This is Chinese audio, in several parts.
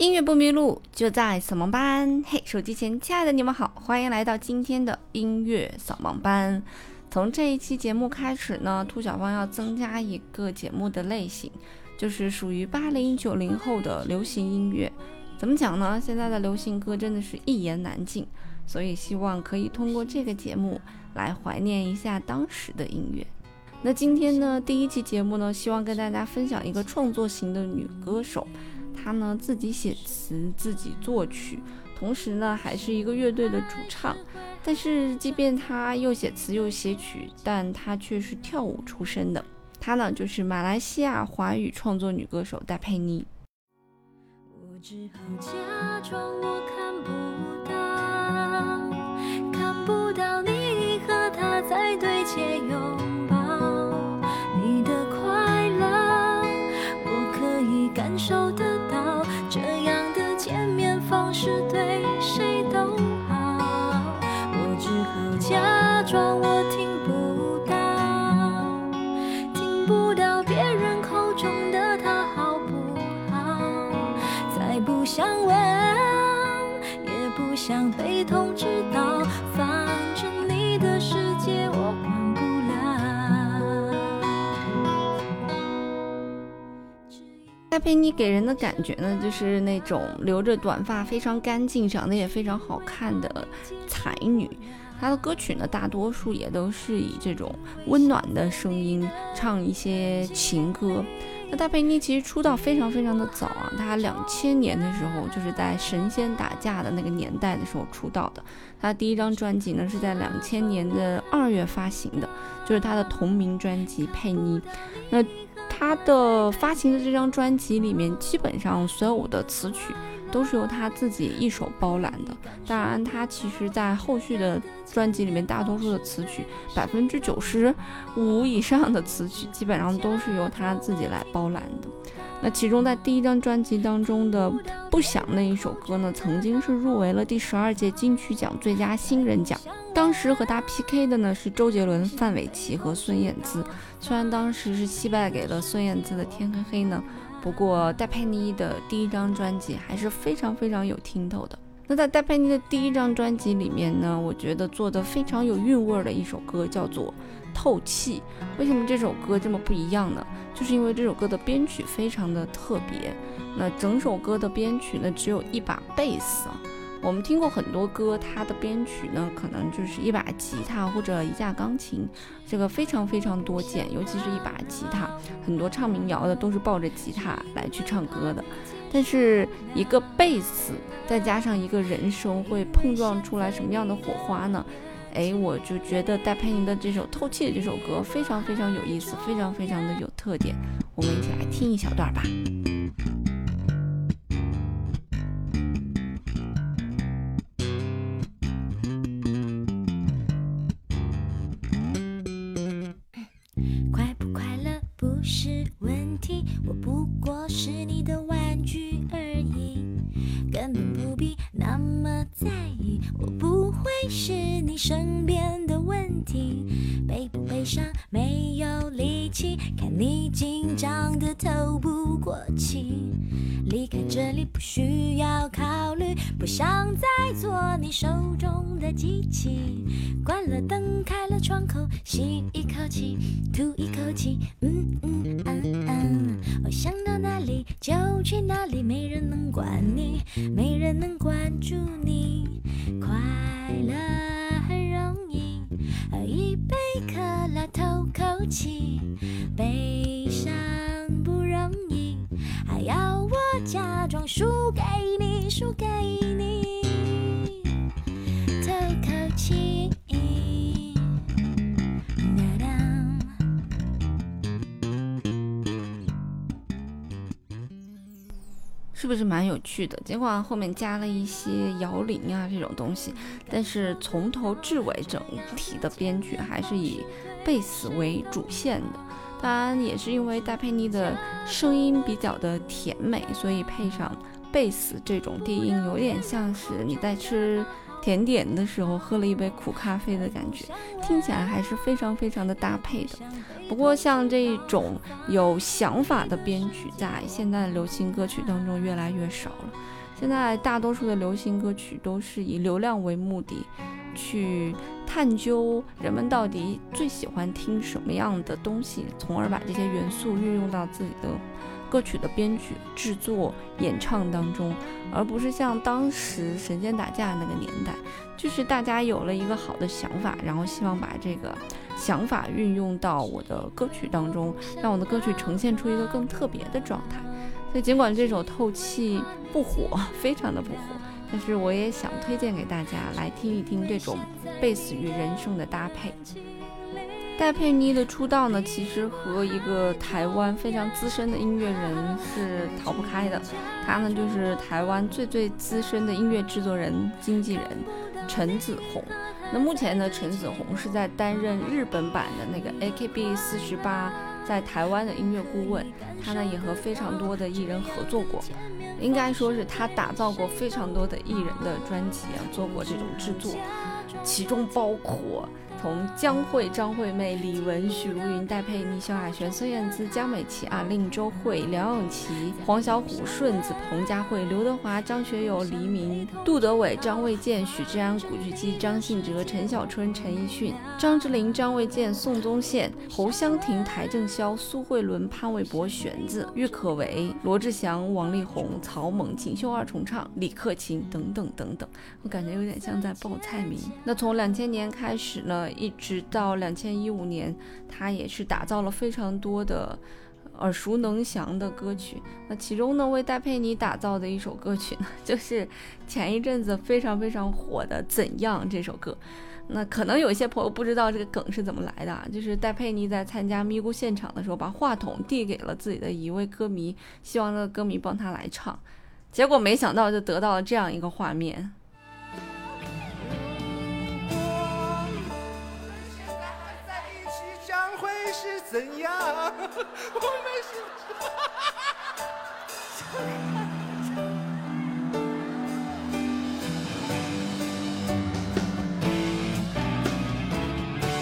音乐不迷路，就在扫盲班。嘿，手机前亲爱的你们好，欢迎来到今天的音乐扫盲班。从这一期节目开始呢，兔小芳要增加一个节目的类型，就是属于八零九零后的流行音乐。怎么讲呢？现在的流行歌真的是一言难尽，所以希望可以通过这个节目来怀念一下当时的音乐。那今天呢，第一期节目呢，希望跟大家分享一个创作型的女歌手。他呢自己写词，自己作曲，同时呢还是一个乐队的主唱。但是即便他又写词又写曲，但他却是跳舞出身的。他呢就是马来西亚华语创作女歌手戴佩妮。我只好假装我看不戴佩妮给人的感觉呢，就是那种留着短发、非常干净、长得也非常好看的才女。她的歌曲呢，大多数也都是以这种温暖的声音唱一些情歌。那戴佩妮其实出道非常非常的早啊，她两千年的时候就是在神仙打架的那个年代的时候出道的。她第一张专辑呢是在两千年的二月发行的，就是她的同名专辑《佩妮》。那他的发行的这张专辑里面，基本上所有的词曲都是由他自己一手包揽的。当然，他其实在后续的专辑里面，大多数的词曲，百分之九十五以上的词曲，基本上都是由他自己来包揽的。那其中，在第一张专辑当中的《不想》那一首歌呢，曾经是入围了第十二届金曲奖最佳新人奖。当时和他 PK 的呢是周杰伦、范玮琪和孙燕姿。虽然当时是惜败给了孙燕姿的《天黑黑》呢，不过戴佩妮的第一张专辑还是非常非常有听头的。那在戴佩妮的第一张专辑里面呢，我觉得做的非常有韵味的一首歌叫做。透气，为什么这首歌这么不一样呢？就是因为这首歌的编曲非常的特别。那整首歌的编曲呢，只有一把贝斯啊。我们听过很多歌，它的编曲呢，可能就是一把吉他或者一架钢琴，这个非常非常多见。尤其是一把吉他，很多唱民谣的都是抱着吉他来去唱歌的。但是一个贝斯再加上一个人声，会碰撞出来什么样的火花呢？哎，我就觉得戴佩妮的这首《透气》的这首歌非常非常有意思，非常非常的有特点。我们一起来听一小段吧。想再做你手中的机器。关了灯，开了窗口，吸一口气，吐一口气，嗯嗯嗯嗯。我想到哪里就去哪里，没人能管你，没人能关注你，快乐很容易。喝一杯可乐透口气，悲伤不容易，还要我假装输给你，输给你透口气。是不是蛮有趣的？尽管后面加了一些摇铃啊这种东西，但是从头至尾整体的编曲还是以贝斯为主线的。当然，也是因为戴佩妮的声音比较的甜美，所以配上贝斯这种低音，有点像是你在吃甜点的时候喝了一杯苦咖啡的感觉，听起来还是非常非常的搭配的。不过像这种有想法的编曲，在现在的流行歌曲当中越来越少了。现在大多数的流行歌曲都是以流量为目的，去探究人们到底最喜欢听什么样的东西，从而把这些元素运用到自己的歌曲的编曲、制作、演唱当中，而不是像当时神仙打架那个年代，就是大家有了一个好的想法，然后希望把这个想法运用到我的歌曲当中，让我的歌曲呈现出一个更特别的状态。所以，尽管这首《透气》不火，非常的不火，但是我也想推荐给大家来听一听这种贝斯与人声的搭配。戴佩妮的出道呢，其实和一个台湾非常资深的音乐人是逃不开的，他呢就是台湾最最资深的音乐制作人、经纪人陈子红。那目前呢，陈子红是在担任日本版的那个 AKB 四十八。在台湾的音乐顾问，他呢也和非常多的艺人合作过，应该说是他打造过非常多的艺人的专辑啊，做过这种制作，其中包括。从江蕙、张惠妹、李玟、许茹芸、戴佩妮、萧亚轩、孙燕姿、江美琪啊、令周蕙、梁咏琪、黄小琥、顺子、彭佳慧、刘德华、张学友、黎明、杜德伟、张卫健、许志安、古巨基、张信哲、陈小春、陈奕迅、张智霖、张卫健、宋宗宪、侯湘婷、邰正宵、苏慧伦、潘玮柏、玄子、郁可唯、罗志祥、王力宏、曹猛、锦绣二重唱、李克勤等等等等，我感觉有点像在报菜名。那从两千年开始呢？一直到两千一五年，他也是打造了非常多的耳熟能详的歌曲。那其中呢，为戴佩妮打造的一首歌曲呢，就是前一阵子非常非常火的《怎样》这首歌。那可能有些朋友不知道这个梗是怎么来的啊，就是戴佩妮在参加咪咕现场的时候，把话筒递给了自己的一位歌迷，希望那个歌迷帮他来唱，结果没想到就得到了这样一个画面。怎样？我们是。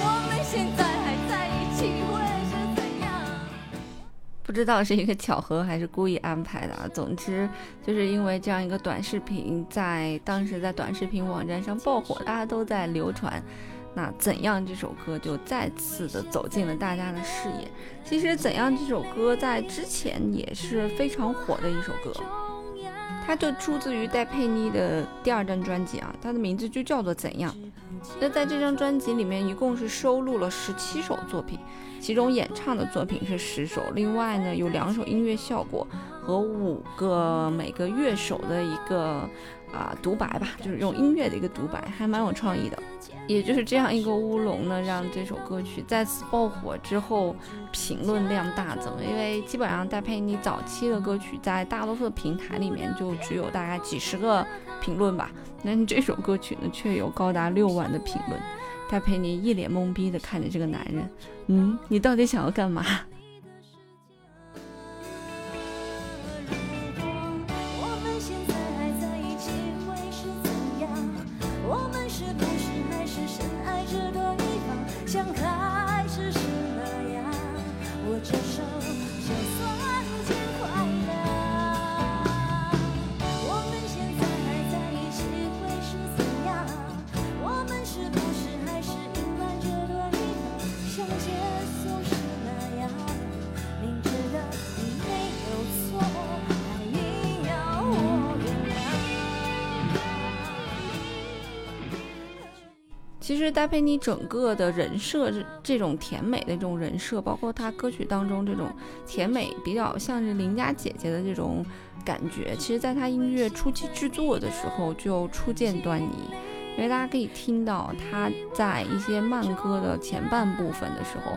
我们现在还在一起，会是怎样？不知道是一个巧合还是故意安排的。总之，就是因为这样一个短视频，在当时在短视频网站上爆火，大家都在流传。那怎样这首歌就再次的走进了大家的视野。其实怎样这首歌在之前也是非常火的一首歌，它就出自于戴佩妮的第二张专辑啊，它的名字就叫做怎样。那在这张专辑里面一共是收录了十七首作品，其中演唱的作品是十首，另外呢有两首音乐效果和五个每个乐手的一个。啊，独白吧，就是用音乐的一个独白，还蛮有创意的。也就是这样一个乌龙呢，让这首歌曲再次爆火之后，评论量大增。因为基本上戴佩妮早期的歌曲在大多数的平台里面就只有大概几十个评论吧，但这首歌曲呢却有高达六万的评论。戴佩妮一脸懵逼的看着这个男人，嗯，你到底想要干嘛？其实戴佩妮整个的人设，这这种甜美的这种人设，包括她歌曲当中这种甜美，比较像是邻家姐姐的这种感觉，其实在她音乐初期制作的时候就初见端倪。因为大家可以听到她在一些慢歌的前半部分的时候，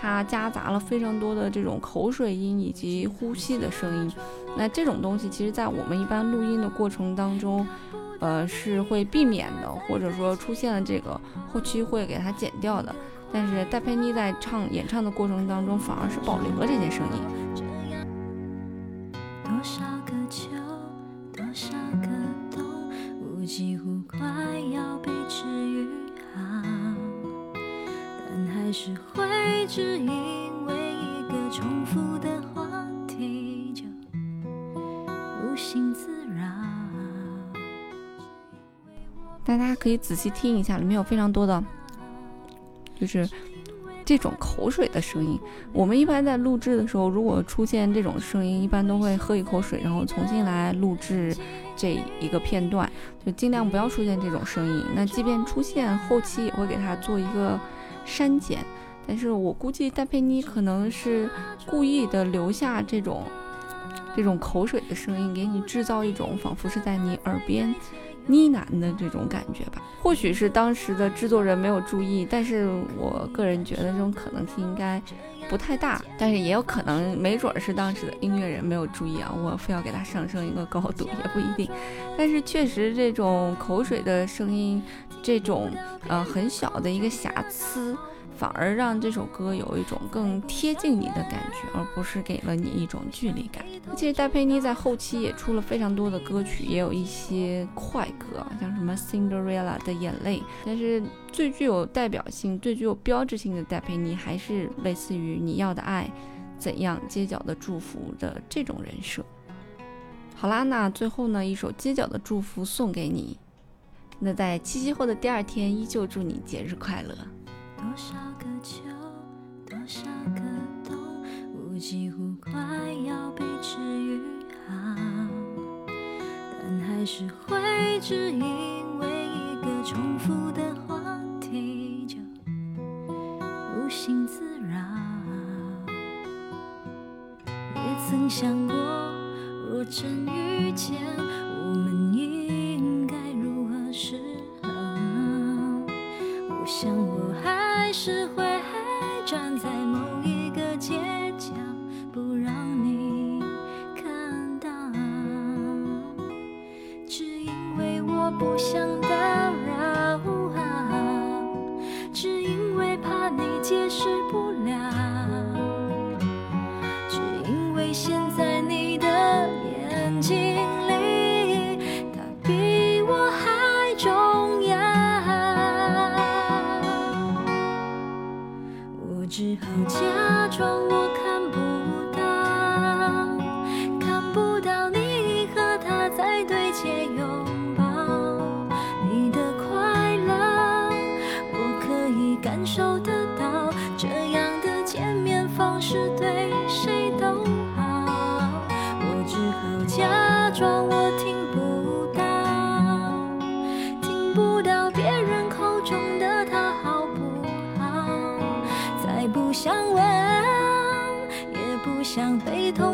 她夹杂了非常多的这种口水音以及呼吸的声音。那这种东西，其实在我们一般录音的过程当中。呃，是会避免的，或者说出现了这个后期会给它剪掉的。但是戴佩妮在唱演唱的过程当中，反而是保留了这些声音。多少个秋，多少个洞，我几乎快要被治愈好，但还是会只因为一个重复的大家可以仔细听一下，里面有非常多的，就是这种口水的声音。我们一般在录制的时候，如果出现这种声音，一般都会喝一口水，然后重新来录制这一个片段，就尽量不要出现这种声音。那即便出现，后期也会给它做一个删减。但是我估计戴佩妮可能是故意的留下这种这种口水的声音，给你制造一种仿佛是在你耳边。呢？喃的这种感觉吧，或许是当时的制作人没有注意，但是我个人觉得这种可能性应该不太大，但是也有可能，没准儿是当时的音乐人没有注意啊，我非要给它上升一个高度也不一定，但是确实这种口水的声音，这种呃很小的一个瑕疵。反而让这首歌有一种更贴近你的感觉，而不是给了你一种距离感。其实戴佩妮在后期也出了非常多的歌曲，也有一些快歌，像什么《Cinderella 的眼泪》。但是最具有代表性、最具有标志性的戴佩妮，还是类似于《你要的爱》、怎样街角的祝福的这种人设。好啦，那最后呢，一首街角的祝福送给你。那在七夕后的第二天，依旧祝你节日快乐。多少个秋，多少个冬，我几乎快要被治愈好，但还是会只因为一个重复的话题就无心自扰。也曾想过，若真遇见，我们应该如何是好？我想是会好假装像被偷